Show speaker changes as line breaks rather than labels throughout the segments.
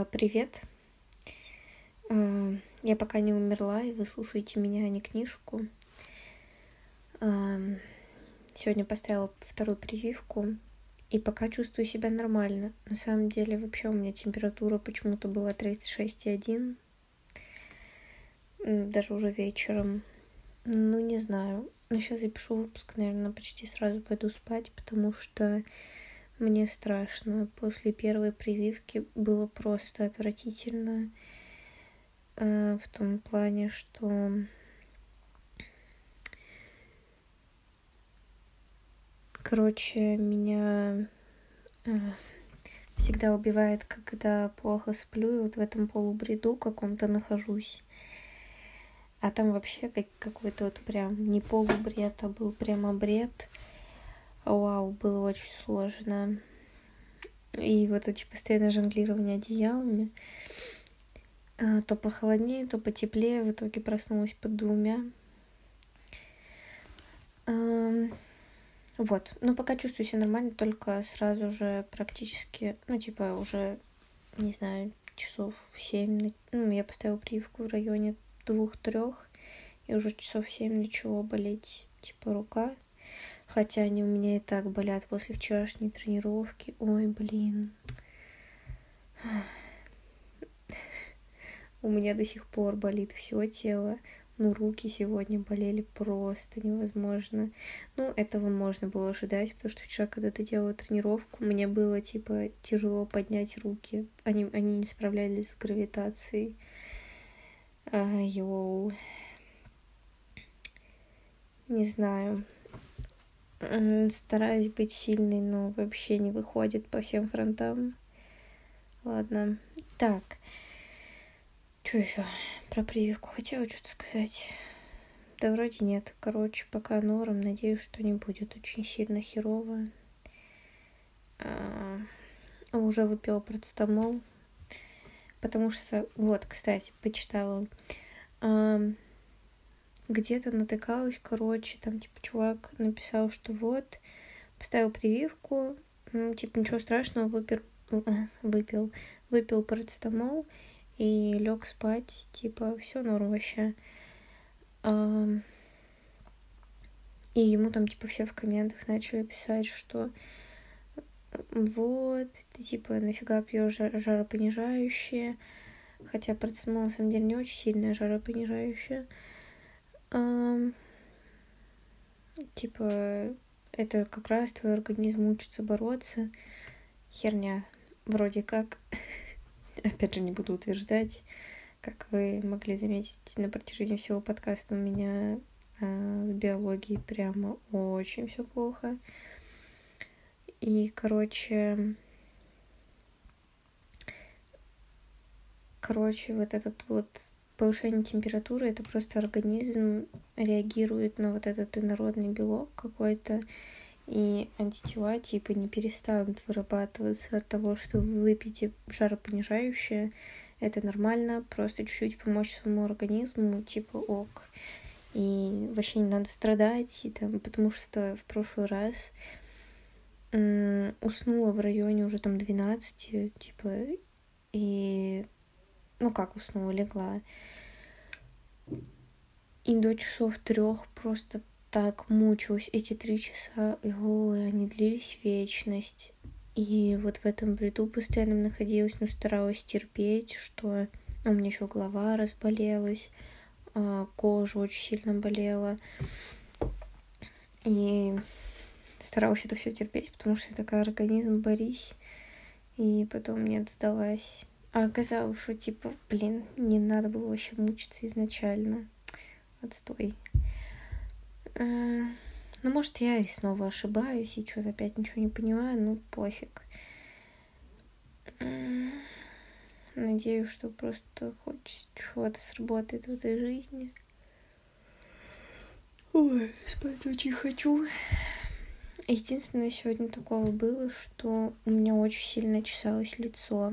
А, привет. А, я пока не умерла, и вы слушаете меня, а не книжку. А, сегодня поставила вторую прививку, и пока чувствую себя нормально. На самом деле, вообще у меня температура почему-то была 36,1. Даже уже вечером. Ну, не знаю. Но сейчас запишу выпуск, наверное, почти сразу пойду спать, потому что мне страшно. После первой прививки было просто отвратительно. Э, в том плане, что короче, меня э, всегда убивает, когда плохо сплю, и вот в этом полубреду каком-то нахожусь. А там вообще как, какой-то вот прям не полубред, а был прямо бред. Вау, было очень сложно. И вот эти постоянное жонглирование одеялами. А, то похолоднее, то потеплее. В итоге проснулась под двумя. Вот. Но пока чувствую себя нормально, только сразу же практически, ну, типа, уже, не знаю, часов в семь. Ну, я поставила прививку в районе двух-трех. И уже часов в семь начало болеть, типа, рука. Хотя они у меня и так болят после вчерашней тренировки. Ой, блин. У меня до сих пор болит все тело. Ну, руки сегодня болели просто невозможно. Ну, этого можно было ожидать, потому что вчера, когда ты делала тренировку, мне было, типа, тяжело поднять руки. Они, они не справлялись с гравитацией. А, йоу. Не знаю. Стараюсь быть сильной, но вообще не выходит по всем фронтам. Ладно. Так. Что еще про прививку хотела что-то сказать? Да вроде нет. Короче, пока норм. Надеюсь, что не будет очень сильно херово. А, уже выпила процетамол. Потому что, вот, кстати, почитала. А, где-то натыкалась, короче, там, типа, чувак написал, что вот, поставил прививку, ну, типа, ничего страшного, выпил, выпил, выпил парацетамол и лег спать, типа, все норм вообще. И ему там, типа, все в комментах начали писать, что вот, ты, типа, нафига пьешь жаропонижающее, хотя парацетамол, на самом деле, не очень сильное жаропонижающее. Um, типа, это как раз твой организм учится бороться. Херня, вроде как. Опять же, не буду утверждать. Как вы могли заметить на протяжении всего подкаста, у меня а, с биологией прямо очень все плохо. И, короче, короче, вот этот вот повышение температуры это просто организм реагирует на вот этот инородный белок какой-то, и антитела типа не перестанут вырабатываться от того, что вы выпьете жаропонижающее. Это нормально, просто чуть-чуть помочь своему организму, типа ок. И вообще не надо страдать, и там, потому что в прошлый раз уснула в районе уже там 12, типа, и ну как уснула, легла. И до часов трех просто так мучилась эти три часа. И ой, они длились вечность. И вот в этом бреду постоянно находилась, но старалась терпеть, что у меня еще голова разболелась, а, кожа очень сильно болела. И старалась это все терпеть, потому что я такая организм, борись. И потом нет, сдалась. А оказалось, что типа, блин, не надо было вообще мучиться изначально. Отстой. А, ну, может, я и снова ошибаюсь, и что-то опять ничего не понимаю, ну, пофиг. Надеюсь, что просто хоть чего-то сработает в этой жизни. Ой, спать очень хочу. Единственное сегодня такого было, что у меня очень сильно чесалось лицо.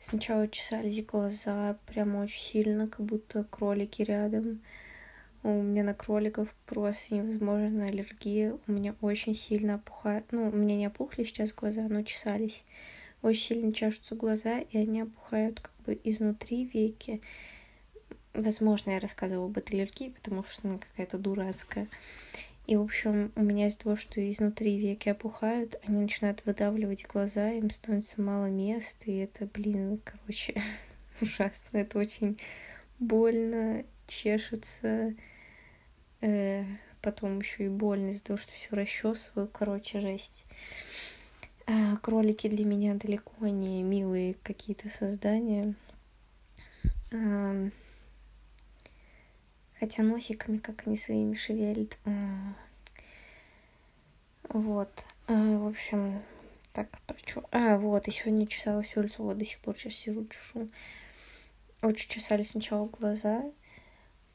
Сначала чесались глаза прям очень сильно, как будто кролики рядом. У меня на кроликов просто невозможная аллергия. У меня очень сильно опухает. Ну, у меня не опухли сейчас глаза, но чесались. очень сильно чешутся глаза, и они опухают как бы изнутри веки. Возможно, я рассказывала об аллергии, потому что она какая-то дурацкая. И, в общем, у меня из-за того, что изнутри веки опухают, они начинают выдавливать глаза, им становится мало места, и это, блин, короче, ужасно. Это очень больно, чешется, э, потом еще и больно из-за того, что все расчесываю, короче, жесть. А кролики для меня далеко не милые какие-то создания. А, хотя носиками, как они своими шевелят. Вот. А, в общем, так, про что? А, вот, и сегодня чесала все лицо, вот до сих пор сейчас сижу, чешу. Очень чесали сначала глаза,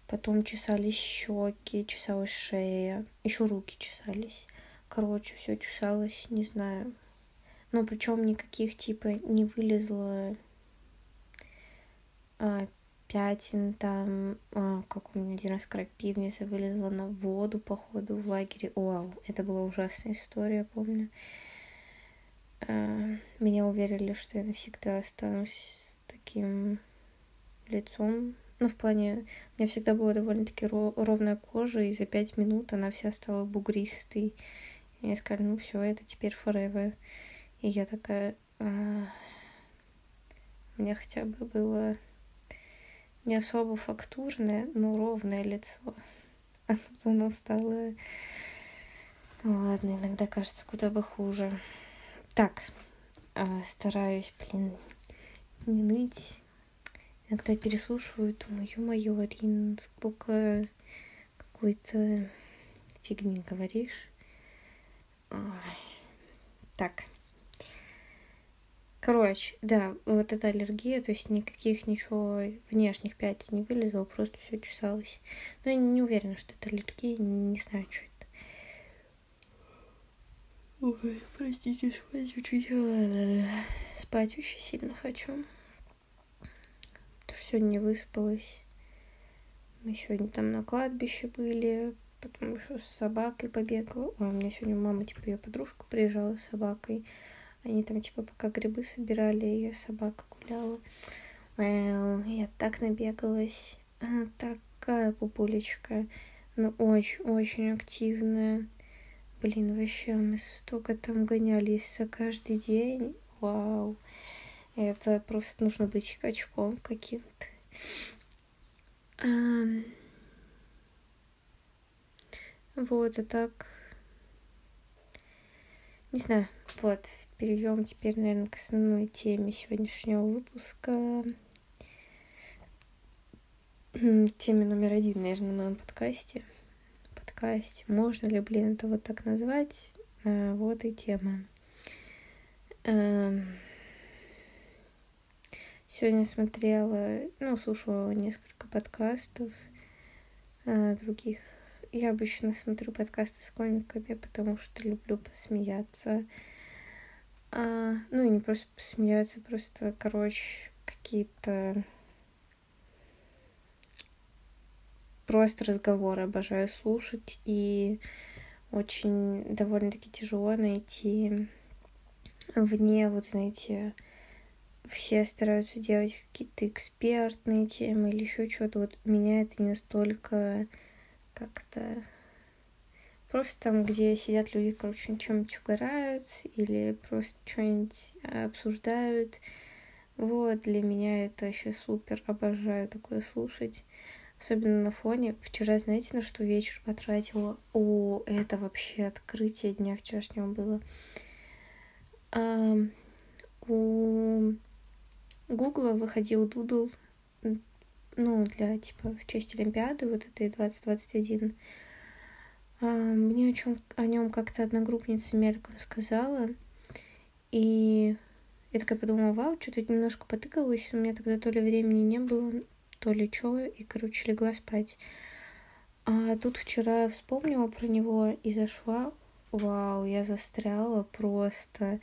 потом чесались щеки, чесалась шея, еще руки чесались. Короче, все чесалось, не знаю. Но причем никаких типа не вылезло а, пятен там, а, как у меня один раз крапивница вылезла на воду, походу, в лагере. Вау, это была ужасная история, помню. А, меня уверили, что я навсегда останусь с таким лицом. Ну, в плане, у меня всегда была довольно-таки ровная кожа, и за пять минут она вся стала бугристой. И мне сказали, ну все, это теперь forever. И я такая, а... меня хотя бы было не особо фактурное, но ровное лицо. Оно стало... Ладно, иногда кажется куда бы хуже. Так, а, стараюсь, блин, не ныть, Иногда переслушиваю, думаю, ё-моё, Арин, сколько какой-то фигни говоришь. Ой. Так. Короче, да, вот эта аллергия, то есть никаких ничего внешних пятен не вылезло, просто все чесалось. Но я не уверена, что это аллергия, не знаю, что это. Ой, простите, спать очень... Спать очень сильно хочу потому что сегодня не выспалась. Мы сегодня там на кладбище были, потому что с собакой побегала. Ой, у меня сегодня мама, типа, ее подружка приезжала с собакой. Они там, типа, пока грибы собирали, ее собака гуляла. Я так набегалась. Она такая пупулечка. Ну, очень-очень активная. Блин, вообще, мы столько там гонялись за каждый день. Вау. Это просто нужно быть качком каким-то. Вот, а так... Не знаю, вот, перейдем теперь, наверное, к основной теме сегодняшнего выпуска. Теме номер один, наверное, на моем подкасте. Подкасте. Можно ли, блин, это вот так назвать? А, вот и тема. Сегодня смотрела, ну, слушала несколько подкастов а, других. Я обычно смотрю подкасты с комиками, потому что люблю посмеяться. А, ну, и не просто посмеяться, просто, короче, какие-то просто разговоры обожаю слушать, и очень довольно-таки тяжело найти вне, вот знаете, все стараются делать какие-то экспертные темы или еще что-то. Вот меня это не настолько как-то просто там, где сидят люди, короче, чем-нибудь угорают или просто что-нибудь обсуждают. Вот, для меня это вообще супер, обожаю такое слушать. Особенно на фоне. Вчера, знаете, на что вечер потратила? О, это вообще открытие дня вчерашнего было. А, у Гугла выходил Дудл, ну, для, типа, в честь Олимпиады, вот этой 2021. А, мне о, чем, о нем как-то одногруппница мельком сказала, и я такая подумала, вау, что-то немножко потыкалась, у меня тогда то ли времени не было, то ли что, и, короче, легла спать. А тут вчера вспомнила про него и зашла, вау, я застряла просто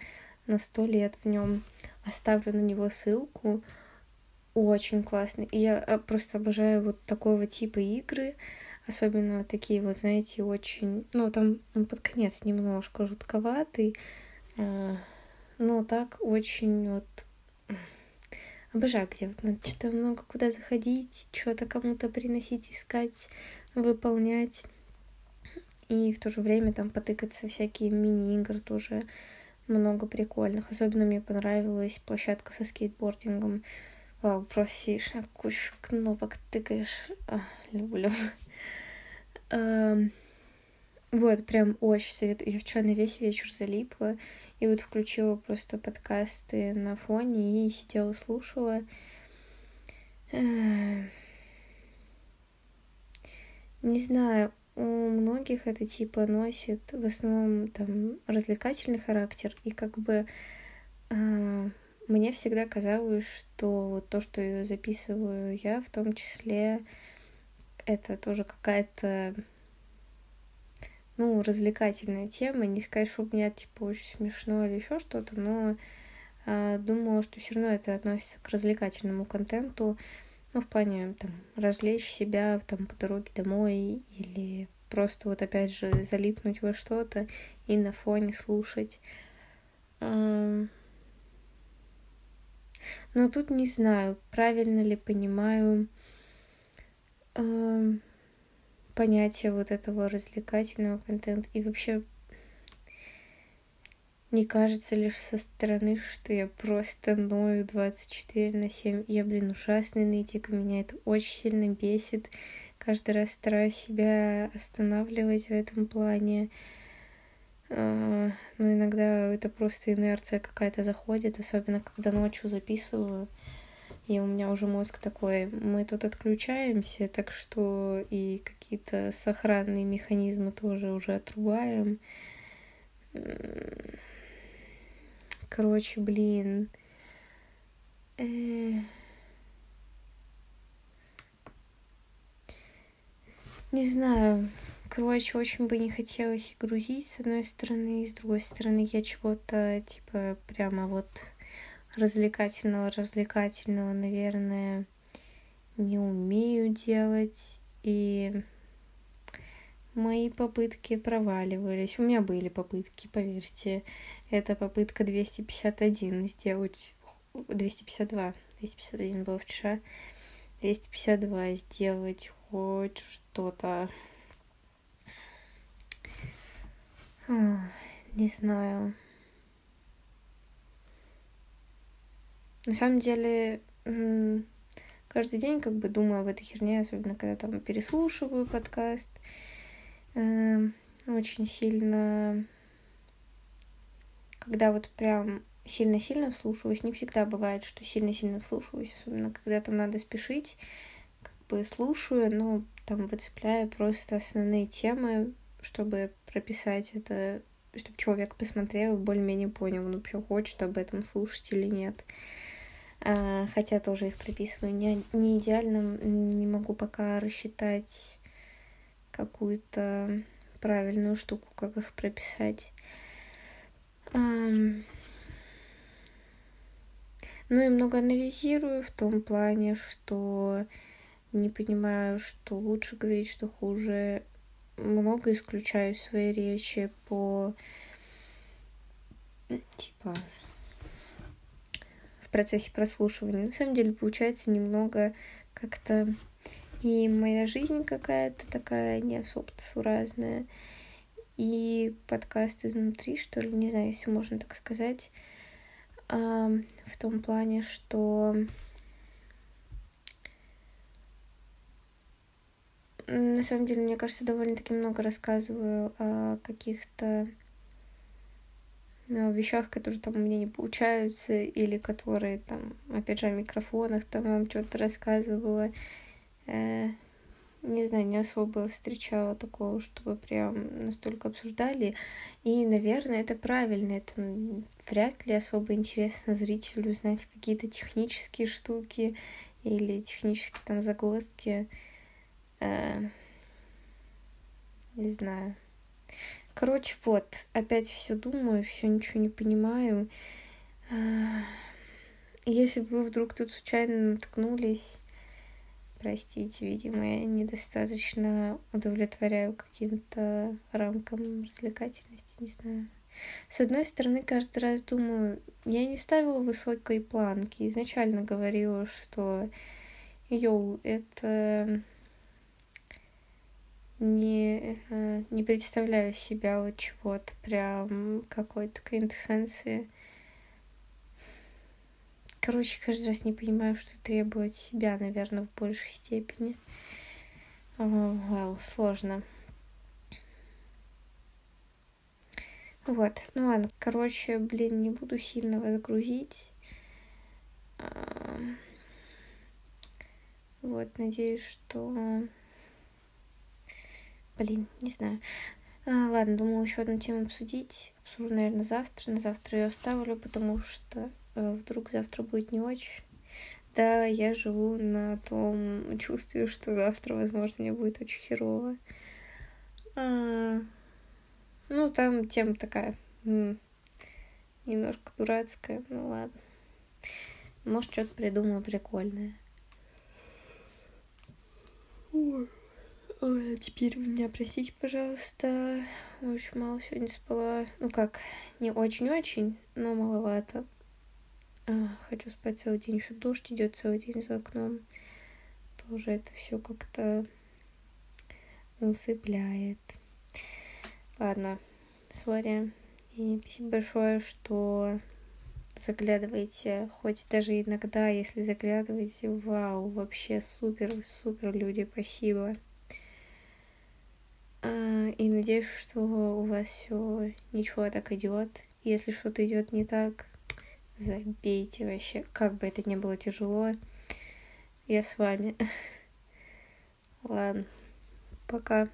на сто лет в нем оставлю на него ссылку. Очень классный. И я э, просто обожаю вот такого типа игры. Особенно такие вот, знаете, очень... Ну, там он под конец немножко жутковатый. А, ну, так очень вот... Обожаю, где вот надо что-то много куда заходить, что-то кому-то приносить, искать, выполнять. И в то же время там потыкаться всякие мини-игры тоже много прикольных. Особенно мне понравилась площадка со скейтбордингом. Вау, сидишь на кучу кнопок, тыкаешь. А, люблю. Вот, прям очень советую. Я вчера на весь вечер залипла. И вот включила просто подкасты на фоне и сидела, слушала. Не знаю, у многих это типа носит в основном там развлекательный характер, и как бы э, мне всегда казалось, что вот то, что я записываю я, в том числе, это тоже какая-то ну, развлекательная тема. Не сказать, что у меня, типа, очень смешно или еще что-то, но э, думала, что все равно это относится к развлекательному контенту. Ну, в плане, там, развлечь себя, там, по дороге домой или просто вот опять же залипнуть во что-то и на фоне слушать. Но тут не знаю, правильно ли понимаю понятие вот этого развлекательного контента и вообще не кажется лишь со стороны, что я просто ною 24 на 7. Я, блин, ужасный нытик, меня это очень сильно бесит. Каждый раз стараюсь себя останавливать в этом плане. А, но иногда это просто инерция какая-то заходит, особенно когда ночью записываю и у меня уже мозг такой, мы тут отключаемся, так что и какие-то сохранные механизмы тоже уже отрубаем. Короче, блин. Э. Не знаю. Короче, очень бы не хотелось грузить, с одной стороны, и с другой стороны, я чего-то, типа, прямо вот развлекательного, развлекательного, наверное, не умею делать. И мои попытки проваливались. У меня были попытки, поверьте. Это попытка 251 сделать... 252. 251 было вчера. 252 сделать хоть что-то. Не знаю. На самом деле, каждый день как бы думаю об этой херне, особенно когда там переслушиваю подкаст. Эм, очень сильно, когда вот прям сильно-сильно вслушиваюсь, не всегда бывает, что сильно-сильно вслушиваюсь, особенно когда там надо спешить, как бы слушаю, но там выцепляю просто основные темы, чтобы прописать это, чтобы человек посмотрел и более-менее понял, он вообще хочет об этом слушать или нет. А, хотя тоже их прописываю не, не идеально, не могу пока рассчитать какую-то правильную штуку, как их прописать. Ну и много анализирую в том плане, что не понимаю, что лучше говорить, что хуже. Много исключаю свои речи по типа в процессе прослушивания. На самом деле получается немного как-то и моя жизнь какая-то такая не особо суразная, и подкаст изнутри, что ли, не знаю, если можно так сказать, в том плане, что на самом деле, мне кажется, довольно-таки много рассказываю о каких-то вещах, которые там у меня не получаются, или которые там, опять же, о микрофонах там вам что-то рассказывала. Э, не знаю, не особо встречала такого, чтобы прям настолько обсуждали. И, наверное, это правильно. Это вряд ли особо интересно зрителю узнать какие-то технические штуки или технические там загвоздки. Э, не знаю. Короче, вот, опять все думаю, все ничего не понимаю. А, если вы вдруг тут случайно наткнулись, простите, видимо, я недостаточно удовлетворяю каким-то рамкам развлекательности, не знаю. С одной стороны, каждый раз думаю, я не ставила высокой планки. Изначально говорила, что йоу, это не, э, не представляю себя вот чего-то прям какой-то квинтэссенции. Короче, каждый раз не понимаю, что требует себя, наверное, в большей степени. Well, сложно. Вот, ну ладно, короче, блин, не буду сильно вас грузить. Вот, надеюсь, что... Блин, не знаю. А, ладно, думаю, еще одну тему обсудить. Обсужу, наверное, завтра. На завтра ее оставлю, потому что э, вдруг завтра будет не очень. Да, я живу на том чувстве, что завтра, возможно, мне будет очень херово. А, ну, там тема такая немножко дурацкая, ну ладно. Может, что-то придумаю прикольное. Ой. А теперь меня простите, пожалуйста. Очень мало сегодня спала. Ну как, не очень-очень, но маловато. А, хочу спать целый день, еще дождь идет целый день за окном. Тоже это все как-то усыпляет. Ладно, сори. И спасибо большое, что заглядываете, хоть даже иногда, если заглядываете, вау, вообще супер, супер люди, спасибо. И надеюсь, что у вас все ничего так идет. Если что-то идет не так, забейте вообще, как бы это ни было тяжело. Я с вами. Ладно, пока.